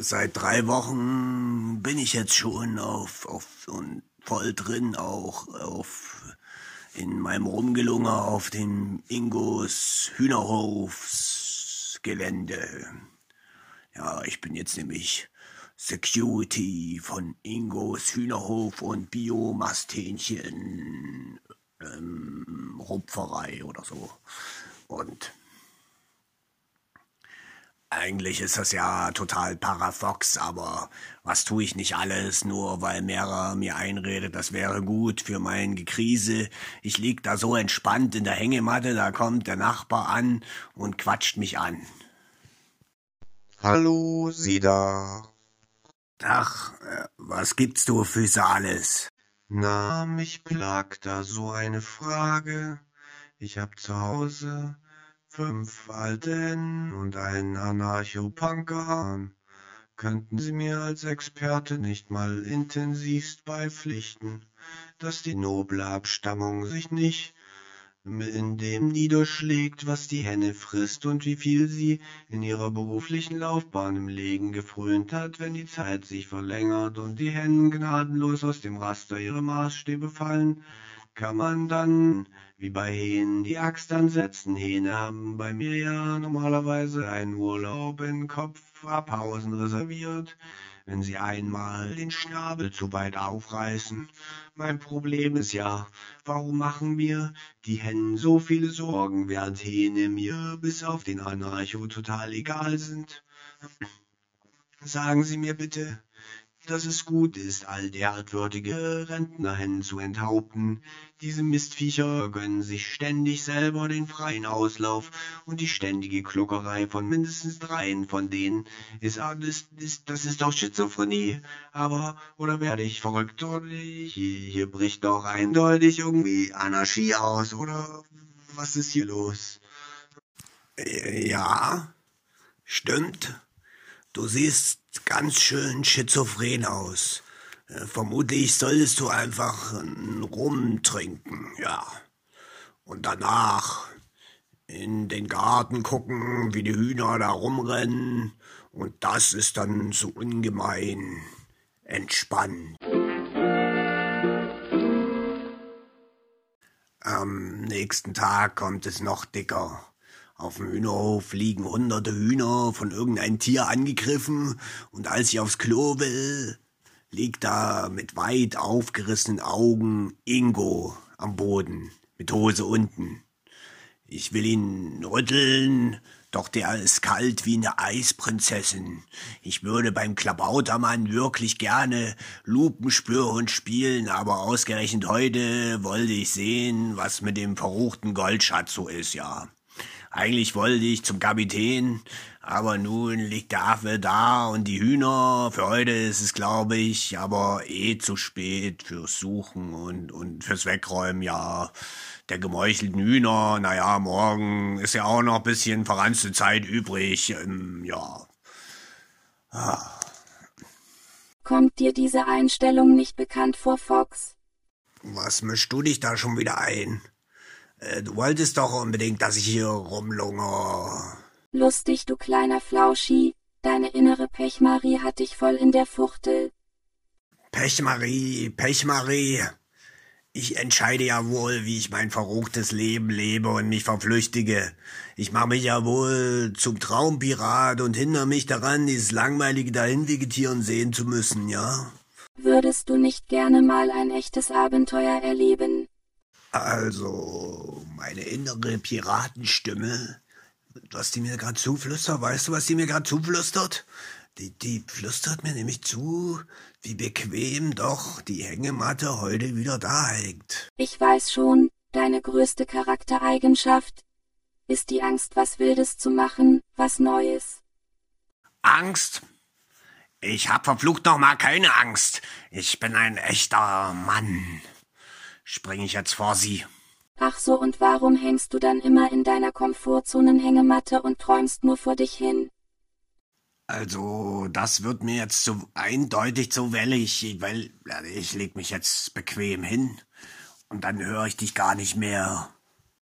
seit drei Wochen bin ich jetzt schon auf, auf und voll drin auch auf in meinem Rumgelunger auf dem Ingos Hühnerhofsgelände. Ja, ich bin jetzt nämlich Security von Ingos Hühnerhof und Biomasthähnchen ähm, Rupferei oder so. Und eigentlich ist das ja total parafox, aber was tue ich nicht alles, nur weil Mera mir einredet, das wäre gut für mein Gekrise. Ich lieg da so entspannt in der Hängematte, da kommt der Nachbar an und quatscht mich an. Hallo, Sie da. Ach, äh, was gibt's du für alles? Na, mich plagt da so eine Frage. Ich hab zu Hause fünf Alten und einen Anarcho-Punker. Könnten Sie mir als Experte nicht mal intensivst beipflichten, dass die noble Abstammung sich nicht in dem niederschlägt, was die Henne frisst und wie viel sie in ihrer beruflichen Laufbahn im Legen gefrönt hat, wenn die Zeit sich verlängert und die Hennen gnadenlos aus dem Raster ihrer Maßstäbe fallen, kann man dann, wie bei Hähnen, die Axt ansetzen. Hähne haben bei mir ja normalerweise einen Urlaub in Kopf abhausen reserviert, wenn sie einmal den Schnabel zu weit aufreißen. Mein Problem ist ja, warum machen mir die Hennen so viele Sorgen, während Hähne mir bis auf den Anarcho total egal sind? Sagen Sie mir bitte, dass es gut ist, all derartige Rentnerhennen zu enthaupten. Diese Mistviecher gönnen sich ständig selber den freien Auslauf und die ständige Kluckerei von mindestens dreien von denen ist, das ist, das ist doch Schizophrenie. Aber, oder werde ich verrückt? Oder hier, hier bricht doch eindeutig irgendwie Anarchie aus, oder was ist hier los? Ja, stimmt. Du siehst ganz schön schizophren aus. Äh, vermutlich solltest du einfach einen Rum trinken, ja. Und danach in den Garten gucken, wie die Hühner da rumrennen. Und das ist dann so ungemein entspannt. Am nächsten Tag kommt es noch dicker. Auf dem Hühnerhof liegen hunderte Hühner von irgendeinem Tier angegriffen, und als ich aufs Klo will, liegt da mit weit aufgerissenen Augen Ingo am Boden, mit Hose unten. Ich will ihn rütteln, doch der ist kalt wie eine Eisprinzessin. Ich würde beim Klabautermann wirklich gerne Lupenspürhund spielen, aber ausgerechnet heute wollte ich sehen, was mit dem verruchten Goldschatz so ist, ja. Eigentlich wollte ich zum Kapitän, aber nun liegt der Affe da und die Hühner. Für heute ist es, glaube ich, aber eh zu spät fürs Suchen und, und fürs Wegräumen, ja. Der gemeuchelten Hühner, naja, morgen ist ja auch noch ein bisschen verranzte Zeit übrig, ähm, ja. Ah. Kommt dir diese Einstellung nicht bekannt vor, Fox? Was mischst du dich da schon wieder ein? Äh, du wolltest doch unbedingt, dass ich hier rumlungere. Lustig, du kleiner Flauschi. Deine innere Pechmarie hat dich voll in der Fuchtel. Pechmarie, Pechmarie. Ich entscheide ja wohl, wie ich mein verruchtes Leben lebe und mich verflüchtige. Ich mache mich ja wohl zum Traumpirat und hindere mich daran, dieses langweilige Dahinvegetieren sehen zu müssen, ja? Würdest du nicht gerne mal ein echtes Abenteuer erleben? Also, meine innere Piratenstimme, was die mir gerade zuflüstert, weißt du, was die mir gerade zuflüstert? Die, die flüstert mir nämlich zu, wie bequem doch die Hängematte heute wieder da hängt. Ich weiß schon, deine größte Charaktereigenschaft ist die Angst, was Wildes zu machen, was Neues. Angst? Ich hab verflucht noch mal keine Angst. Ich bin ein echter Mann springe ich jetzt vor sie. Ach so, und warum hängst du dann immer in deiner Komfortzonenhängematte und träumst nur vor dich hin? Also, das wird mir jetzt so eindeutig zu wellig, weil ich leg mich jetzt bequem hin und dann höre ich dich gar nicht mehr.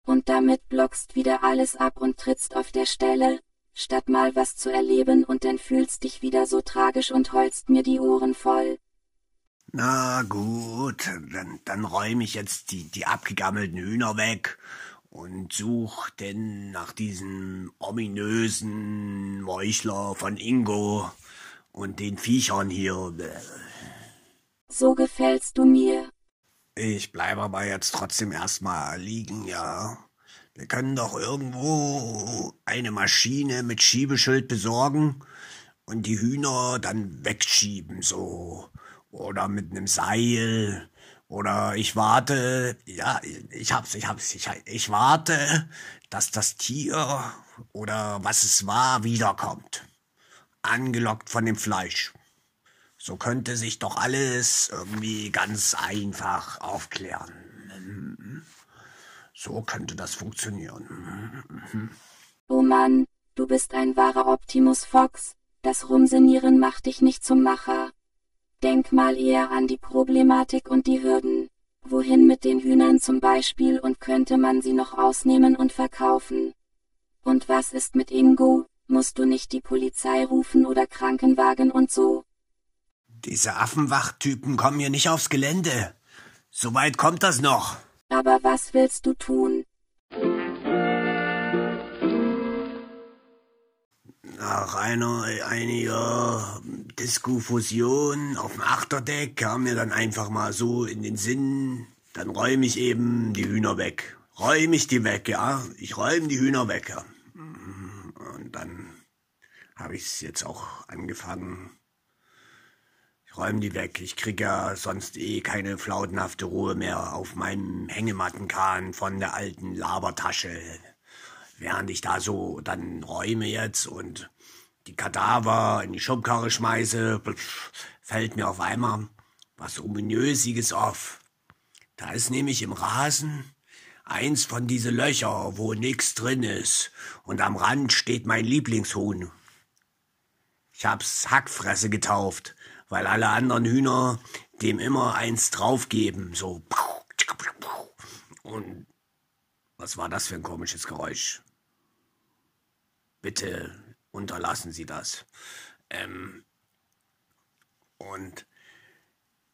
Und damit blockst wieder alles ab und trittst auf der Stelle, statt mal was zu erleben und dann fühlst dich wieder so tragisch und heulst mir die Ohren voll. Na gut, dann, dann räume ich jetzt die, die abgegammelten Hühner weg und such denn nach diesem ominösen Meuchler von Ingo und den Viechern hier. So gefällst du mir. Ich bleibe aber jetzt trotzdem erstmal liegen, ja. Wir können doch irgendwo eine Maschine mit Schiebeschild besorgen und die Hühner dann wegschieben, so. Oder mit einem Seil oder ich warte, ja, ich hab's, ich hab's, ich, ich warte, dass das Tier oder was es war wiederkommt. Angelockt von dem Fleisch. So könnte sich doch alles irgendwie ganz einfach aufklären. So könnte das funktionieren. Oh Mann, du bist ein wahrer Optimus Fox. Das Rumsenieren macht dich nicht zum Macher. Denk mal eher an die Problematik und die Hürden. Wohin mit den Hühnern zum Beispiel und könnte man sie noch ausnehmen und verkaufen? Und was ist mit Ingo? Musst du nicht die Polizei rufen oder Krankenwagen und so? Diese Affenwachtypen kommen hier nicht aufs Gelände. So weit kommt das noch. Aber was willst du tun? Nach einer einiger Disco-Fusion auf dem Achterdeck kam mir dann einfach mal so in den Sinn, dann räume ich eben die Hühner weg. Räume ich die weg, ja. Ich räume die Hühner weg, ja. Und dann habe ich es jetzt auch angefangen. Ich räume die weg. Ich krieg ja sonst eh keine flautenhafte Ruhe mehr auf meinem Hängemattenkahn von der alten Labertasche während ich da so dann räume jetzt und die Kadaver in die Schubkarre schmeiße, fällt mir auf einmal was Ominösiges auf. Da ist nämlich im Rasen eins von diese Löcher, wo nix drin ist, und am Rand steht mein Lieblingshuhn. Ich hab's Hackfresse getauft, weil alle anderen Hühner dem immer eins draufgeben, so. Und was war das für ein komisches Geräusch? Bitte unterlassen Sie das. Ähm, und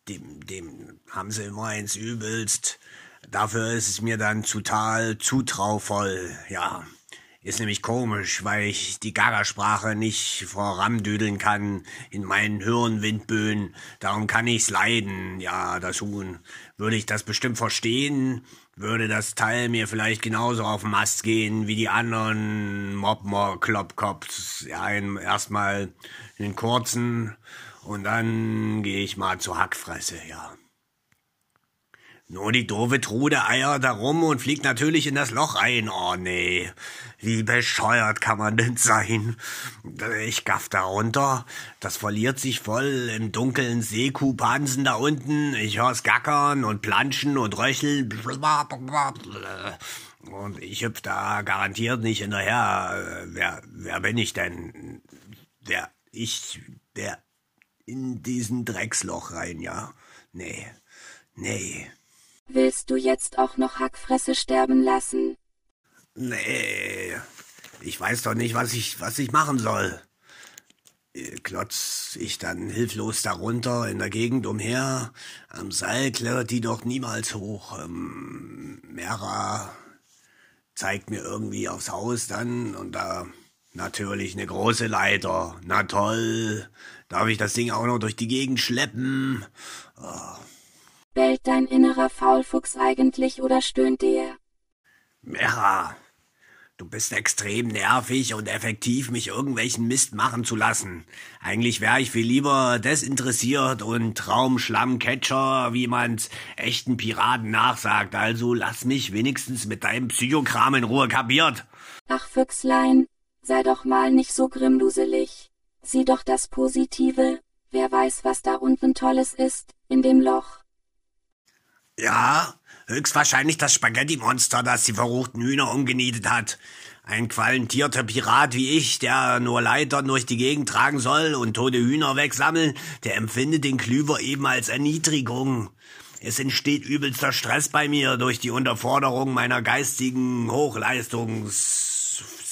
dem, dem haben sie immer eins übelst. Dafür ist es mir dann total zutrauvoll, ja. Ist nämlich komisch, weil ich die Gaga-Sprache nicht vorandüdeln kann in meinen Hirnwindböen. Darum kann ich's leiden, ja, das Huhn. Würde ich das bestimmt verstehen, würde das Teil mir vielleicht genauso auf den Mast gehen wie die anderen Mobmor Kloppkops. Ja, erstmal den kurzen und dann gehe ich mal zur Hackfresse, ja. Nur die doofe Trude eiert da rum und fliegt natürlich in das Loch ein. Oh nee, wie bescheuert kann man denn sein? Ich gaff da runter, das verliert sich voll im dunklen Seekuhpansen da unten. Ich hör's gackern und planschen und röcheln. Und ich hüpf da garantiert nicht hinterher. Wer, wer bin ich denn? Wer, ich, der in diesen Drecksloch rein, ja? Nee, nee. Willst du jetzt auch noch Hackfresse sterben lassen? Nee, ich weiß doch nicht, was ich, was ich machen soll. Klotz ich dann hilflos darunter in der Gegend umher. Am Seil klettert die doch niemals hoch. Ähm, Mera zeigt mir irgendwie aufs Haus dann und da natürlich eine große Leiter. Na toll. Darf ich das Ding auch noch durch die Gegend schleppen? Oh. Bellt dein innerer Faulfuchs eigentlich oder stöhnt der? Mera, du bist extrem nervig und effektiv, mich irgendwelchen Mist machen zu lassen. Eigentlich wäre ich viel lieber desinteressiert und Traumschlammcatcher, wie man's echten Piraten nachsagt. Also lass mich wenigstens mit deinem Psychokram in Ruhe kapiert. Ach, Füchslein, sei doch mal nicht so grimmduselig. Sieh doch das Positive. Wer weiß, was da unten Tolles ist, in dem Loch. Ja, höchstwahrscheinlich das Spaghetti-Monster, das die verruchten Hühner umgenietet hat. Ein qualentierter Pirat wie ich, der nur Leitern durch die Gegend tragen soll und tote Hühner wegsammeln, der empfindet den Klüver eben als Erniedrigung. Es entsteht übelster Stress bei mir durch die Unterforderung meiner geistigen Hochleistungs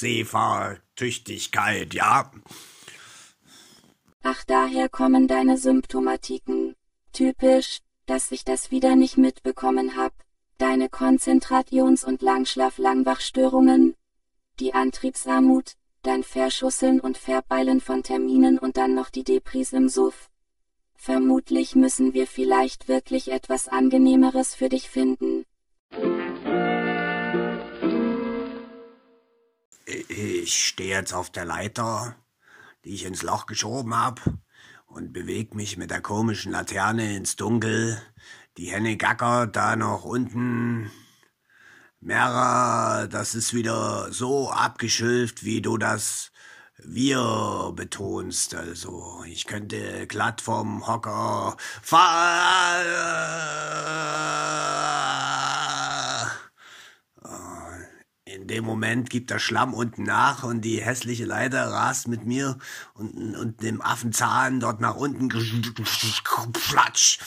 Sehfahrtüchtigkeit, ja? Ach, daher kommen deine Symptomatiken. Typisch, dass ich das wieder nicht mitbekommen hab. Deine Konzentrations- und Langschlaf-Langwachstörungen. Die Antriebsarmut, dein Verschusseln und Verbeilen von Terminen und dann noch die Depris im Suff. Vermutlich müssen wir vielleicht wirklich etwas Angenehmeres für dich finden. Ich stehe jetzt auf der Leiter, die ich ins Loch geschoben hab, und beweg mich mit der komischen Laterne ins Dunkel. Die Henne gackert da noch unten. Mera, das ist wieder so abgeschülft, wie du das wir betonst. Also, ich könnte glatt vom Hocker fallen. Dem Moment gibt der Schlamm unten nach und die hässliche Leiter rast mit mir und, und dem Affenzahn dort nach unten. Platsch!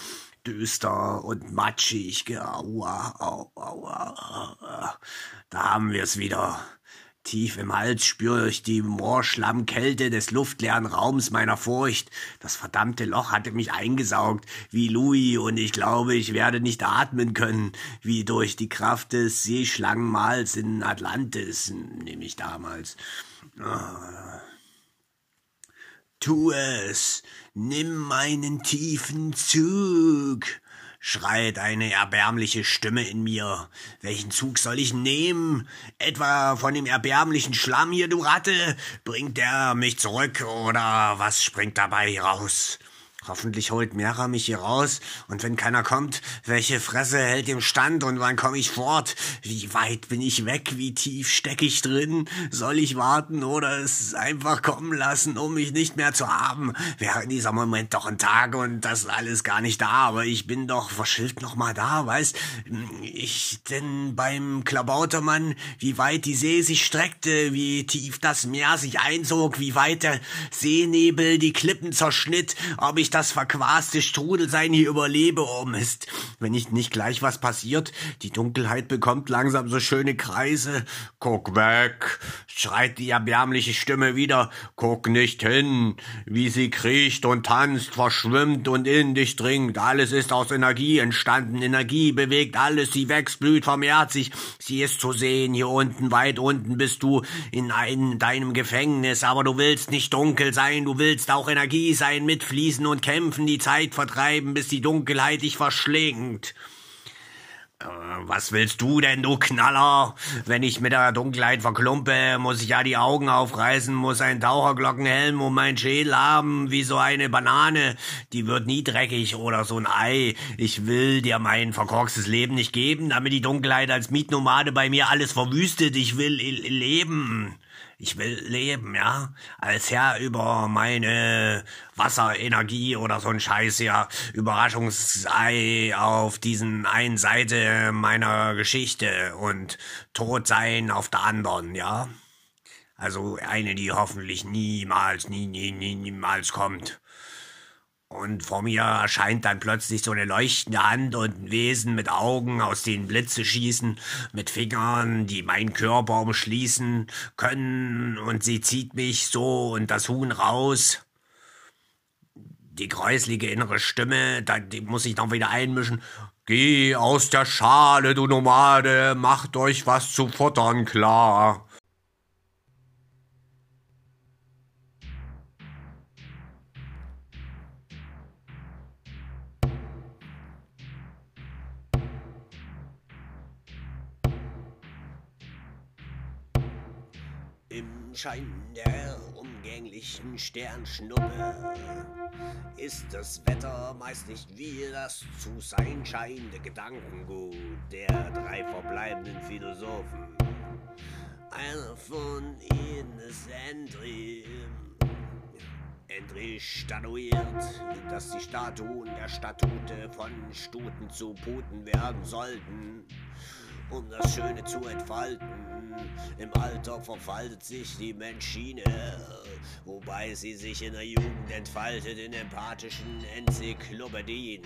Düster und matschig. Aua, aua, aua. Da haben wir's wieder. Tief im Hals spüre ich die Moorschlammkälte des luftleeren Raums meiner Furcht. Das verdammte Loch hatte mich eingesaugt, wie Louis, und ich glaube, ich werde nicht atmen können, wie durch die Kraft des Seeschlangenmals in Atlantis, nämlich damals. Ah. Tu es, nimm meinen tiefen Zug schreit eine erbärmliche Stimme in mir. Welchen Zug soll ich nehmen? Etwa von dem erbärmlichen Schlamm hier, du Ratte? Bringt der mich zurück oder was springt dabei raus? Hoffentlich holt Mera mich hier raus, und wenn keiner kommt, welche Fresse hält im Stand und wann komme ich fort? Wie weit bin ich weg? Wie tief steck ich drin? Soll ich warten oder es einfach kommen lassen, um mich nicht mehr zu haben? Wäre in dieser Moment doch ein Tag und das alles gar nicht da, aber ich bin doch verschillt noch mal da, weißt? Ich denn beim Klabautermann, wie weit die See sich streckte, wie tief das Meer sich einzog, wie weit der Seenebel die Klippen zerschnitt, ob ich das verquaste Strudelsein hier überlebe, oh Mist. Wenn nicht, nicht gleich was passiert, die Dunkelheit bekommt langsam so schöne Kreise. Guck weg, schreit die erbärmliche Stimme wieder. Guck nicht hin, wie sie kriecht und tanzt, verschwimmt und in dich dringt. Alles ist aus Energie entstanden, Energie bewegt alles, sie wächst, blüht, vermehrt sich. Sie ist zu sehen, hier unten, weit unten bist du in ein, deinem Gefängnis, aber du willst nicht dunkel sein, du willst auch Energie sein, mitfließen und kämpfen, die Zeit vertreiben, bis die Dunkelheit dich verschlingt. Äh, was willst du denn, du Knaller? Wenn ich mit der Dunkelheit verklumpe, muss ich ja die Augen aufreißen, muss ein Taucherglockenhelm um meinen Schädel haben, wie so eine Banane. Die wird nie dreckig oder so ein Ei. Ich will dir mein verkorkstes Leben nicht geben, damit die Dunkelheit als Mietnomade bei mir alles verwüstet. Ich will leben. Ich will leben, ja, als Herr über meine Wasserenergie oder so ein Scheiß, ja, Überraschungsei auf diesen einen Seite meiner Geschichte und tot sein auf der anderen, ja. Also eine, die hoffentlich niemals, nie, nie, nie, niemals kommt. Und vor mir erscheint dann plötzlich so eine leuchtende Hand und ein Wesen mit Augen, aus denen Blitze schießen, mit Fingern, die meinen Körper umschließen können, und sie zieht mich so und das Huhn raus. Die gräuslige innere Stimme, da, die muss ich noch wieder einmischen. Geh aus der Schale, du Nomade, macht euch was zu futtern klar. Im Schein der umgänglichen Sternschnuppe ist das Wetter meist nicht wie das zu sein scheinende Gedankengut der drei verbleibenden Philosophen. Einer von ihnen ist Andri. Andri statuiert, dass die Statuen der Statute von Stuten zu Puten werden sollten um das Schöne zu entfalten. Im Alter verfaltet sich die Menschine, wobei sie sich in der Jugend entfaltet in empathischen Enzyklopädien.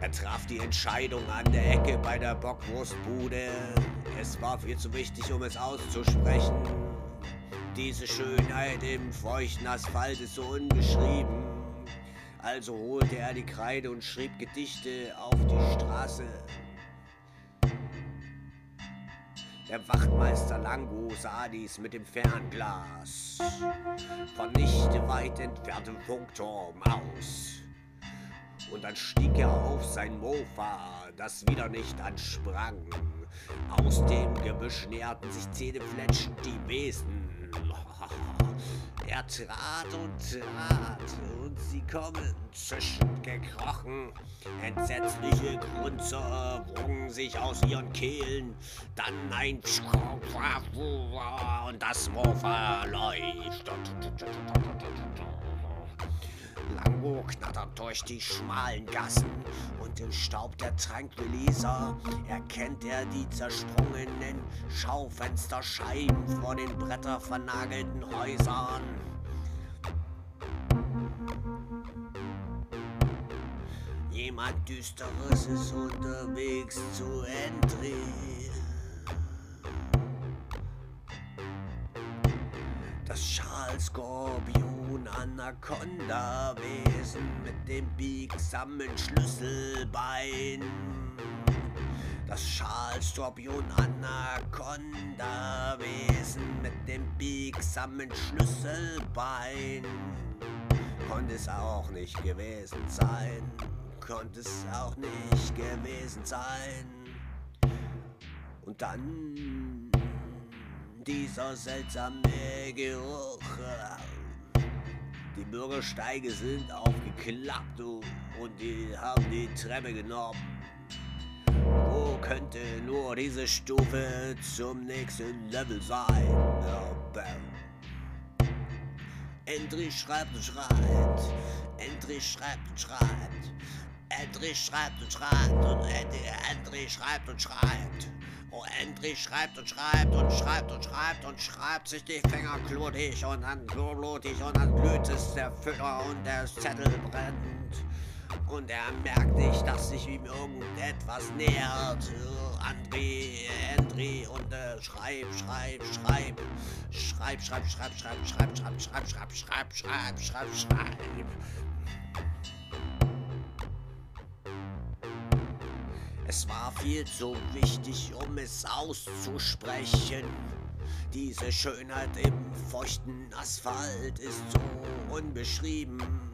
Er traf die Entscheidung an der Ecke bei der Bockwurstbude. Es war viel zu wichtig, um es auszusprechen. Diese Schönheit im feuchten Asphalt ist so unbeschrieben. Also holte er die Kreide und schrieb Gedichte auf die Straße. Der Wachtmeister Lango sah dies mit dem Fernglas von nicht weit entferntem Funkturm aus. Und dann stieg er auf sein Mofa, das wieder nicht ansprang. Aus dem Gebüsch näherten sich zähnefletschend die Wesen. Er trat und trat und sie kommen zischend gekrochen. Entsetzliche Grunzer wrungen sich aus ihren Kehlen. Dann ein und das Mofa leuchtet. Lango knattert durch die schmalen Gassen und im Staub der Tranquilizer erkennt er die zersprungenen Schaufensterscheiben vor den brettervernagelten Häusern. Jemand Düsteres ist unterwegs zu Entry. Das Schalskorpion Anaconda Wesen mit dem biegsamen Schlüsselbein. Das Schalskorpion Anaconda Wesen mit dem biegsamen Schlüsselbein. Konnte es auch nicht gewesen sein. Konnte es auch nicht gewesen sein. Und dann dieser seltsame Geruch. Die Bürgersteige sind aufgeklappt und die haben die Treppe genommen. Wo könnte nur diese Stufe zum nächsten Level sein? Endlich schreibt und schreibt, Endlich schreibt und schreibt, Endlich schreibt und schreibt und Endlich schreibt und schreibt. Endlich schreibt und schreibt und schreibt und schreibt und schreibt sich die Finger klutig und dann blutig und dann glüht es der Füller und der Zettel brennt. Und er merkt nicht, dass sich ihm irgendetwas nähert. André, André und äh, schreib, schreib, schreib, schreib, schreib, schreib, schreib, schreib, schreib, schreib, schreib, schreib, schreib, schreib, schreib. Es war viel zu wichtig, um es auszusprechen. Diese Schönheit im feuchten Asphalt ist so unbeschrieben.